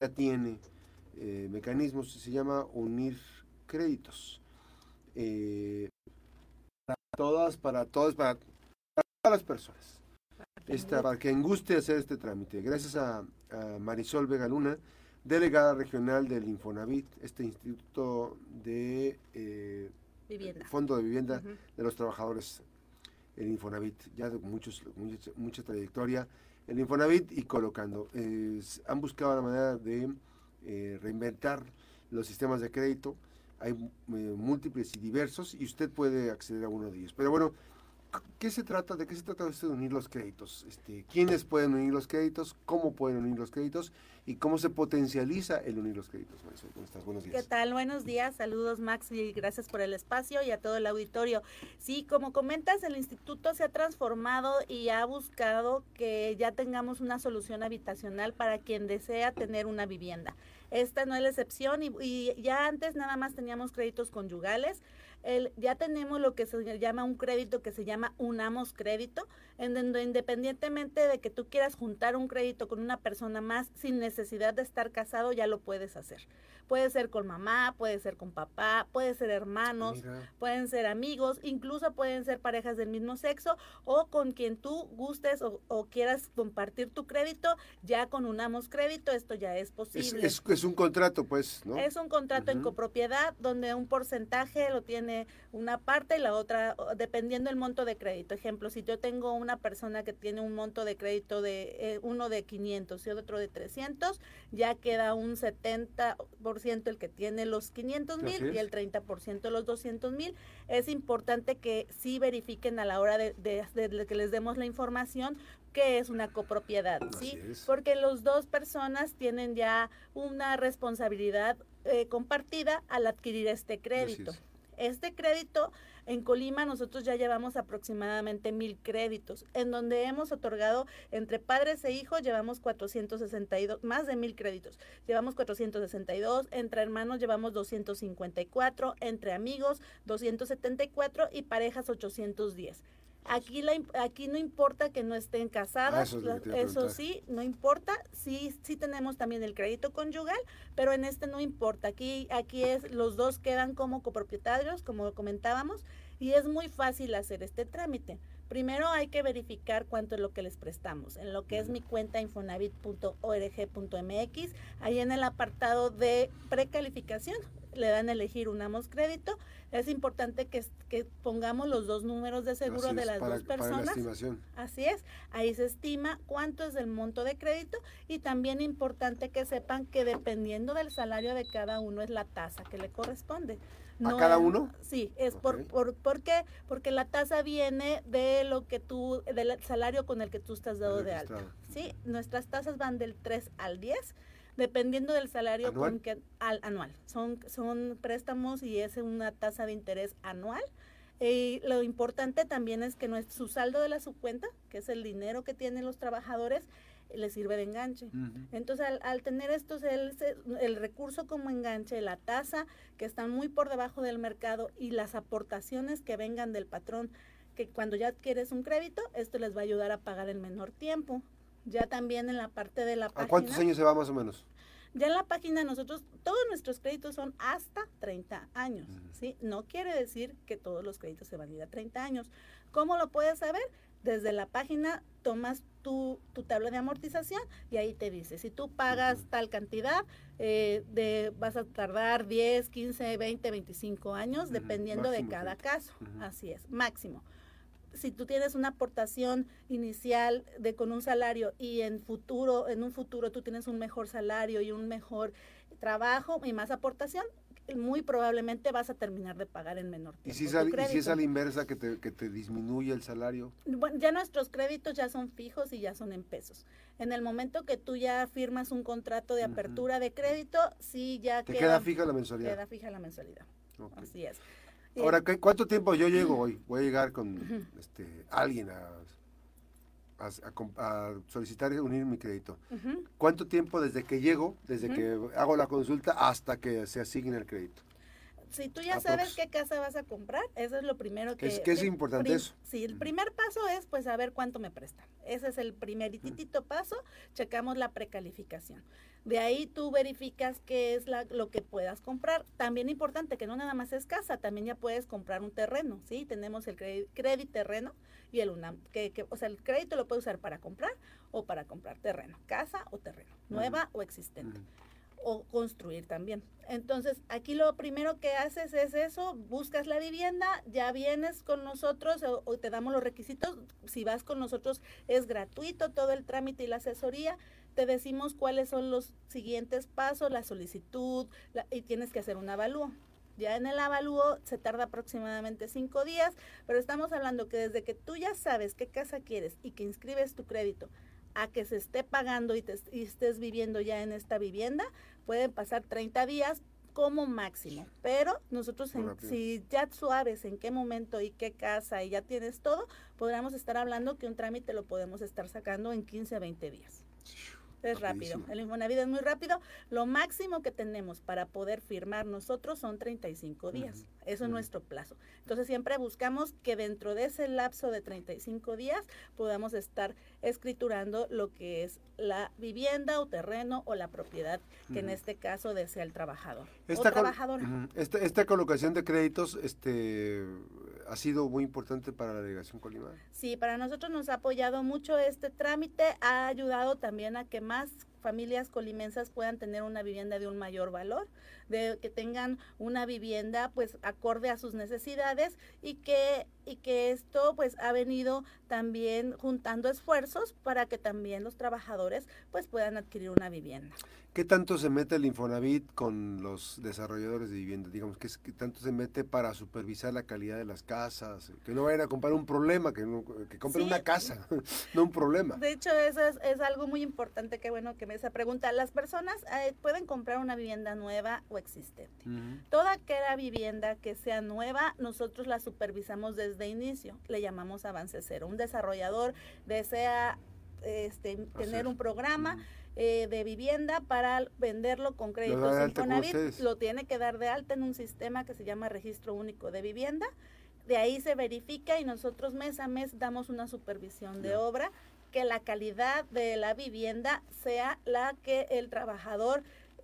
ya tiene eh, mecanismos, se llama unir créditos. Eh, para todas, para todas, para, todas las personas. Esta, para que guste hacer este trámite. Gracias a, Marisol Vega Luna, delegada regional del Infonavit, este instituto de eh, fondo de vivienda de los trabajadores, el Infonavit, ya de muchos, mucha, trayectoria, el Infonavit y colocando. han buscado la manera de eh, reinventar los sistemas de crédito. Hay eh, múltiples y diversos y usted puede acceder a uno de ellos. Pero bueno, ¿qué se trata? ¿De qué se trata de unir los créditos? Este, ¿Quiénes pueden unir los créditos? ¿Cómo pueden unir los créditos? ¿Y cómo se potencializa el unir los créditos? ¿Cómo estás? Buenos días. ¿Qué tal? Buenos días. Saludos, Max, y gracias por el espacio y a todo el auditorio. Sí, como comentas, el instituto se ha transformado y ha buscado que ya tengamos una solución habitacional para quien desea tener una vivienda. Esta no es la excepción y, ya antes nada más teníamos créditos conyugales. El, ya tenemos lo que se llama un crédito que se llama Unamos Crédito, en donde independientemente de que tú quieras juntar un crédito con una persona más sin necesidad de estar casado, ya lo puedes hacer. Puede ser con mamá, puede ser con papá, puede ser hermanos, pueden ser amigos, incluso pueden ser parejas del mismo sexo o con quien tú gustes o, quieras compartir tu crédito, ya con Unamos Crédito esto ya es posible. Es, es, un contrato, pues, ¿no? Es un contrato en copropiedad donde un porcentaje lo tiene una parte y la otra, dependiendo del monto de crédito. Ejemplo, si yo tengo una persona que tiene un monto de crédito de eh, uno de 500 y otro de 300, ya queda un 70% el que tiene los 500 mil y el 30% los 200 mil. Es importante que sí verifiquen a la hora de, que les demos la información que es una copropiedad, ¿sí? Porque los dos personas tienen ya una responsabilidad eh, compartida al adquirir este crédito. Este crédito en Colima nosotros ya llevamos aproximadamente mil créditos, en donde hemos otorgado entre padres e hijos llevamos 462, más de mil créditos. Llevamos 462, entre hermanos llevamos 254, entre amigos 274 y parejas 810. Aquí, la, aquí no importa que no estén casadas, ah, eso, sí, no importa. Sí, sí tenemos también el crédito conyugal, pero en este no importa. Aquí, aquí es, los dos quedan como copropietarios, como comentábamos, y es muy fácil hacer este trámite. Primero hay que verificar cuánto es lo que les prestamos. En lo que es mi cuenta infonavit.org.mx, ahí en el apartado de precalificación, le dan a elegir unamos crédito. Es importante que, que pongamos los dos números de seguro de las dos personas. Así es, ahí se estima cuánto es el monto de crédito y también importante que sepan que dependiendo del salario de cada uno es la tasa que le corresponde. ¿A cada uno? Sí, es por, por, ¿por qué? Porque la tasa viene de lo que tú, del salario con el que tú estás dado de alta. Sí, nuestras tasas van del 3 al 10 dependiendo del salario ¿Anual? Con que, al, anual. Son, son préstamos y es una tasa de interés anual. Y lo importante también es que no es su saldo de la subcuenta, que es el dinero que tienen los trabajadores, le sirve de enganche. Entonces, al, tener estos, el, el, recurso como enganche, la tasa que están muy por debajo del mercado y las aportaciones que vengan del patrón, que cuando ya adquieres un crédito, esto les va a ayudar a pagar en menor tiempo. Ya también en la parte de la página. ¿A cuántos años se va más o menos? Ya en la página nosotros, todos nuestros créditos son hasta 30 años, ¿sí? No quiere decir que todos los créditos se van a ir a 30 años. ¿Cómo lo puedes saber? Desde la página tomas tu, tu tabla de amortización y ahí te dice, si tú pagas tal cantidad, eh, de, vas a tardar 10, 15, 20, 25 años, dependiendo de cada caso. Así es, máximo. Si tú tienes una aportación inicial de con un salario y en futuro, en un futuro tú tienes un mejor salario y un mejor trabajo y más aportación, muy probablemente vas a terminar de pagar en menor tiempo. ¿Y si, si es a la inversa que te, que te disminuye el salario? Bueno, ya nuestros créditos ya son fijos y ya son en pesos. En el momento que tú ya firmas un contrato de apertura de crédito, sí ya ¿Te queda, fija la mensualidad. Queda fija la mensualidad. Así es. Ahora, ¿cuánto tiempo yo llego hoy? Voy a llegar con este, alguien a, solicitar unir mi crédito. ¿Cuánto tiempo desde que llego, desde que hago la consulta hasta que se asigne el crédito? Si tú ya sabes qué casa vas a comprar, eso es lo primero que... Es que es importante eso. Sí, el primer paso es pues saber cuánto me prestan. Ese es el primeritito paso, checamos la precalificación. De ahí tú verificas qué es lo que puedas comprar. También importante que no nada más es casa, también ya puedes comprar un terreno, ¿sí? Tenemos el crédito terreno y el UNAM, que, o sea, el crédito lo puedes usar para comprar o para comprar terreno, casa o terreno, nueva o existente. O construir también. Entonces, aquí lo primero que haces es eso, buscas la vivienda, ya vienes con nosotros o te damos los requisitos. Si vas con nosotros es gratuito todo el trámite y la asesoría te decimos cuáles son los siguientes pasos, la solicitud, y tienes que hacer un avalúo. Ya en el avalúo se tarda aproximadamente cinco días, pero estamos hablando que desde que tú ya sabes qué casa quieres y que inscribes tu crédito a que se esté pagando y, te, estés viviendo ya en esta vivienda, pueden pasar 30 días como máximo. Pero nosotros, si ya sabes en qué momento y qué casa y ya tienes todo, podríamos estar hablando que un trámite lo podemos estar sacando en 15 a 20 días. Es rápido. El Infonavit es muy rápido. Lo máximo que tenemos para poder firmar nosotros son 35 días. Eso es nuestro plazo. Entonces siempre buscamos que dentro de ese lapso de 35 días podamos estar escriturando lo que es la vivienda o terreno o la propiedad que en este caso desea el trabajador esta o trabajadora. Esta, esta colocación de créditos, este ha sido muy importante para la delegación Colima. Sí, para nosotros nos ha apoyado mucho este trámite, ha ayudado también a que más familias colimensas puedan tener una vivienda de un mayor valor, de que tengan una vivienda pues acorde a sus necesidades y que y que esto pues ha venido también juntando esfuerzos para que también los trabajadores pues puedan adquirir una vivienda. ¿Qué tanto se mete el Infonavit con los desarrolladores de vivienda? Digamos, ¿qué, tanto se mete para supervisar la calidad de las casas? Que no vayan a comprar un problema, que, que compren una casa, no un problema. De hecho, eso es, es, algo muy importante, qué bueno que me esa pregunta. Las personas eh, pueden comprar una vivienda nueva o existente. Toda aquella vivienda que sea nueva, nosotros la supervisamos desde inicio. Le llamamos avance cero. Un desarrollador desea este, tener un programa. Eh, de vivienda para venderlo con créditos Infonavit, lo tiene que dar de alta en un sistema que se llama Registro Único de Vivienda. De ahí se verifica y nosotros mes a mes damos una supervisión de obra que la calidad de la vivienda sea la que el trabajador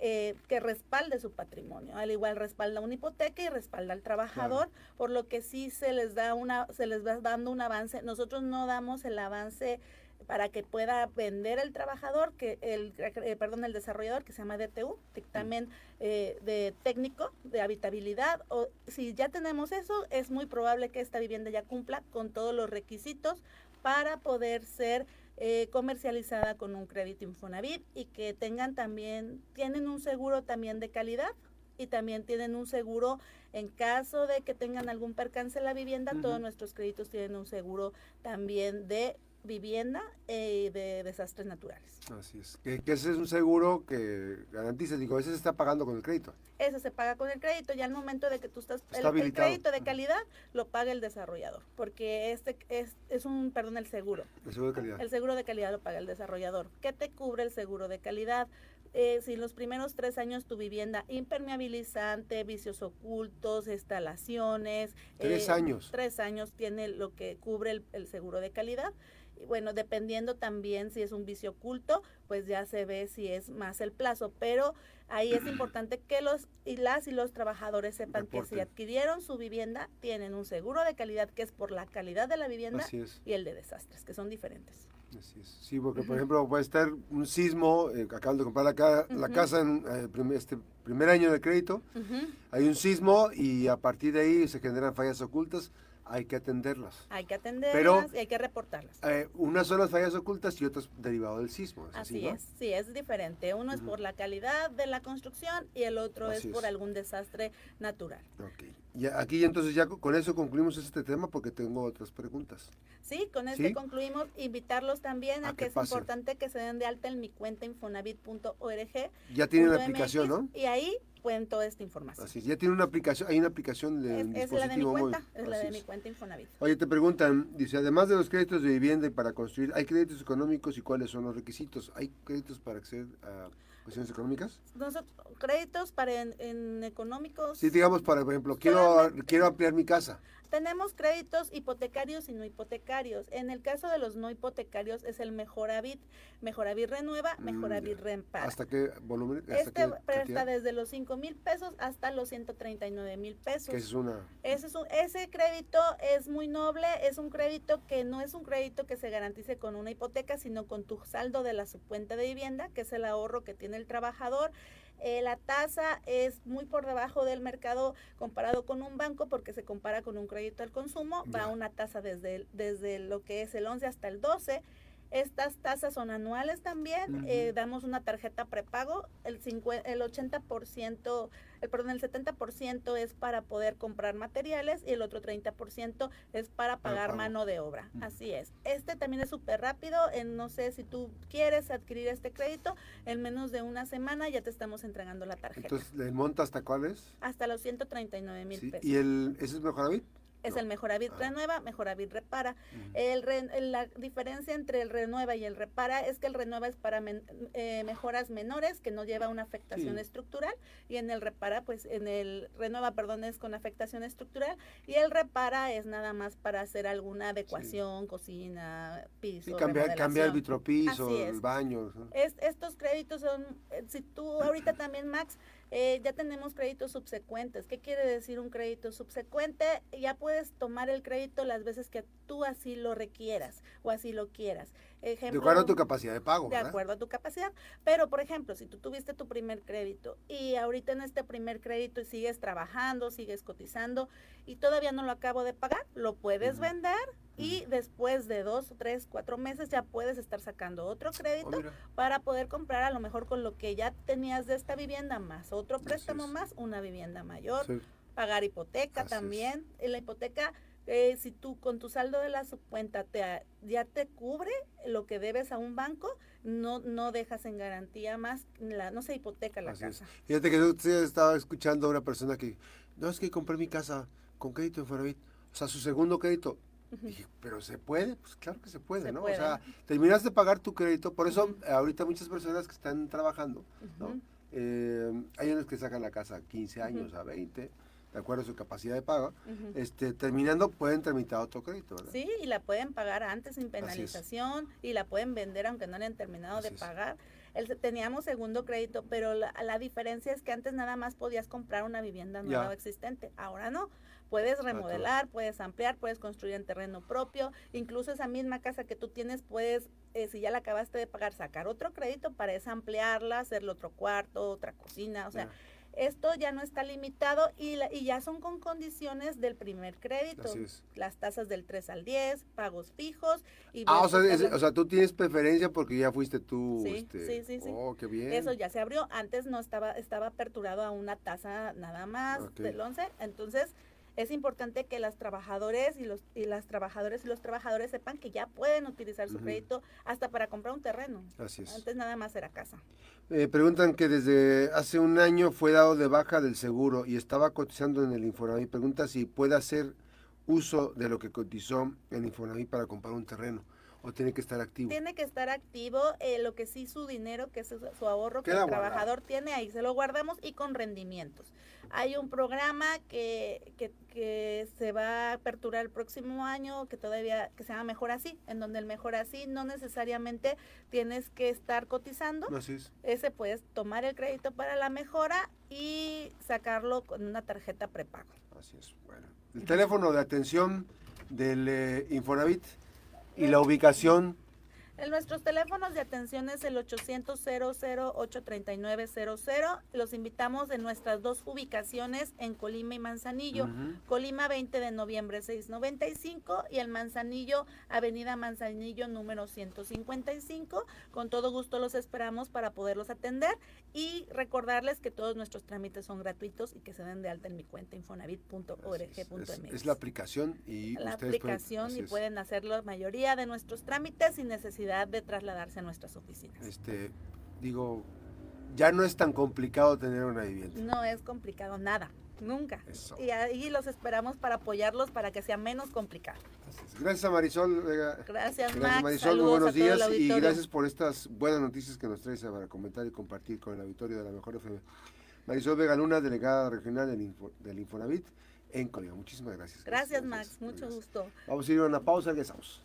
eh, que respalde su patrimonio. Al igual respalda una hipoteca y respalda al trabajador, por lo que sí se les da una, se les va dando un avance. Nosotros no damos el avance para que pueda vender el trabajador, que el, eh, perdón, el desarrollador, que se llama DTU, dictamen eh, de técnico de habitabilidad. O si ya tenemos eso, es muy probable que esta vivienda ya cumpla con todos los requisitos para poder ser eh, comercializada con un crédito Infonavit y que tengan también, tienen un seguro también de calidad y también tienen un seguro en caso de que tengan algún percance en la vivienda, todos nuestros créditos tienen un seguro también de vivienda eh, de desastres naturales. Así es. Que, ese es un seguro que garantiza, digo, ese se está pagando con el crédito. Ese se paga con el crédito, ya al momento de que tú estás... el, crédito de calidad lo paga el desarrollador, porque este es, es un, perdón, el seguro. El seguro de calidad. El seguro de calidad lo paga el desarrollador. ¿Qué te cubre el seguro de calidad? Eh, si en los primeros tres años tu vivienda impermeabilizante, vicios ocultos, instalaciones. Tres eh, años. Tres años tiene lo que cubre el seguro de calidad bueno, dependiendo también si es un vicio oculto, pues ya se ve si es más el plazo, pero ahí es importante que los y las y los trabajadores sepan que si adquirieron su vivienda tienen un seguro de calidad que es por la calidad de la vivienda y el de desastres, que son diferentes. Así es. Sí, porque por ejemplo puede estar un sismo, eh, acaban de comprar la, la casa en eh, este primer año de crédito, hay un sismo y a partir de ahí se generan fallas ocultas hay que atenderlas. Hay que atenderlas y hay que reportarlas. Eh, unas son las fallas ocultas y otras derivado del sismo. así, es, sí, es diferente. Uno es por la calidad de la construcción y el otro es por algún desastre natural. Ok. Y aquí entonces ya con eso concluimos este tema porque tengo otras preguntas. Sí, con esto concluimos. Invitarlos también a, que, es importante que se den de alta en mi cuenta infonavit.org. Ya tienen la aplicación, ¿no? Y ahí pueden toda esta información. Así ya tiene una aplicación, hay una aplicación de es, dispositivo es la de mi cuenta, es la de mi cuenta Infonavit. Oye, te preguntan, dice, además de los créditos de vivienda y para construir, ¿hay créditos económicos y cuáles son los requisitos? ¿Hay créditos para acceder a cuestiones económicas? Nosotros, créditos para en, económicos. Sí, digamos, para, por ejemplo, quiero, quiero ampliar mi casa. Tenemos créditos hipotecarios y no hipotecarios. En el caso de los no hipotecarios es el Mejoravit. Mejoravit renueva, mm, Mejoravit rempara. ¿Hasta qué volumen? este presta desde los 5 mil pesos hasta los 139 mil pesos. es una? Ese, es ese crédito es muy noble, es un crédito que no es un crédito que se garantice con una hipoteca, sino con tu saldo de la subcuenta de vivienda, que es el ahorro que tiene el trabajador eh, la tasa es muy por debajo del mercado comparado con un banco porque se compara con un crédito al consumo, va a una tasa desde, desde lo que es el 11 hasta el 12 estas tasas son anuales también. Eh, damos una tarjeta prepago. El, el 80%, el, perdón, el 70% es para poder comprar materiales y el otro 30% es para pagar mano de obra. Así es. Este también es súper rápido. En, no sé si tú quieres adquirir este crédito, en menos de una semana ya te estamos entregando la tarjeta. Entonces, ¿el monto hasta cuál es? Hasta los 139 mil pesos. ¿Y el, ese es mejor es el Mejoravit ah. Renueva, Mejoravit Repara. el la diferencia entre el Renueva y el Repara es que el Renueva es para eh, mejoras menores, que no lleva una afectación estructural, y en el Repara, pues en el Renueva, perdón, es con afectación estructural, y el Repara es nada más para hacer alguna adecuación, cocina, piso. Sí, cambiar, cambiar el vitropiso, el baño. Es, estos créditos son, eh, si tú ahorita también, Max, eh, ya tenemos créditos subsecuentes. ¿Qué quiere decir un crédito subsecuente? Ya puedes tomar el crédito las veces que tú así lo requieras o así lo quieras. Ejemplo, de acuerdo a tu capacidad de pago. De acuerdo a tu capacidad. Pero, por ejemplo, si tú tuviste tu primer crédito y ahorita en este primer crédito sigues trabajando, sigues cotizando y todavía no lo acabo de pagar, lo puedes vender y después de dos, tres, cuatro meses ya puedes estar sacando otro crédito oh, para poder comprar a lo mejor con lo que ya tenías de esta vivienda más otro préstamo más una vivienda mayor, pagar hipoteca también. En la hipoteca eh, si tú con tu saldo de la subcuenta te, ya te cubre lo que debes a un banco, no, no dejas en garantía más, la, no se hipoteca la casa. Fíjate que yo estaba escuchando a una persona que, no, es que compré mi casa con crédito en Foravit, o sea, su segundo crédito. Dije, pero se puede, pues claro que se puede, ¿no? O sea, terminas de pagar tu crédito, por eso ahorita muchas personas que están trabajando, ¿no? Eh, hay unos que sacan la casa a 15 años, a 20, de acuerdo a su capacidad de pago, este, terminando pueden tramitar otro crédito, ¿verdad? Sí, y la pueden pagar antes sin penalización y la pueden vender aunque no hayan terminado de pagar. El, teníamos segundo crédito, pero la, diferencia es que antes nada más podías comprar una vivienda nueva existente, ahora no. Puedes remodelar, puedes ampliar, puedes construir en terreno propio, incluso esa misma casa que tú tienes puedes, eh, si ya la acabaste de pagar, sacar otro crédito para esa ampliarla, hacerle otro cuarto, otra cocina, o sea, esto ya no está limitado y, y ya son con condiciones del primer crédito. Las tasas del 3 al 10, pagos fijos. Y ah, o sea, o sea, tú tienes preferencia porque ya fuiste tú. Sí, este, sí, sí, Oh, qué bien. Eso ya se abrió. Antes no estaba, estaba aperturado a una tasa nada más del 11. Entonces, es importante que las trabajadores y los y las trabajadoras y los trabajadores sepan que ya pueden utilizar su crédito hasta para comprar un terreno. Así es. Antes nada más era casa. Eh, preguntan que desde hace un año fue dado de baja del seguro y estaba cotizando en el Infonavit. Pregunta si puede hacer uso de lo que cotizó en Infonavit para comprar un terreno o tiene que estar activo? Tiene que estar activo, eh, lo que sí su dinero, que es su, ahorro que el trabajador tiene, ahí se lo guardamos y con rendimientos. Hay un programa que, que, que, se va a aperturar el próximo año, que todavía, que se llama Mejor Así, en donde el Mejor Así no necesariamente tienes que estar cotizando. Así es. Ese puedes tomar el crédito para la mejora y sacarlo con una tarjeta prepago. Así es, bueno. El teléfono de atención del eh, Infonavit y la ubicación en nuestros teléfonos de atención es el 800 839 Los invitamos en nuestras dos ubicaciones en Colima y Manzanillo. Colima 20 de noviembre 695 y el Manzanillo, Avenida Manzanillo número 155. Con todo gusto los esperamos para poderlos atender y recordarles que todos nuestros trámites son gratuitos y que se den de alta en mi cuenta infonavit.org.mx. Es, es, la aplicación y la aplicación y pueden hacer la mayoría de nuestros trámites sin necesidad de trasladarse a nuestras oficinas. Este, digo, ya no es tan complicado tener una vivienda. No es complicado nada, nunca. Y ahí los esperamos para apoyarlos para que sea menos complicado. Gracias a Marisol. Gracias, gracias Marisol, muy buenos días y gracias por estas buenas noticias que nos traes para comentar y compartir con el auditorio de la Mejor FM. Marisol Vega Luna, delegada regional del, del Infonavit en Colima. Muchísimas gracias. Gracias, Max. Mucho gusto. Vamos a ir a una pausa, regresamos.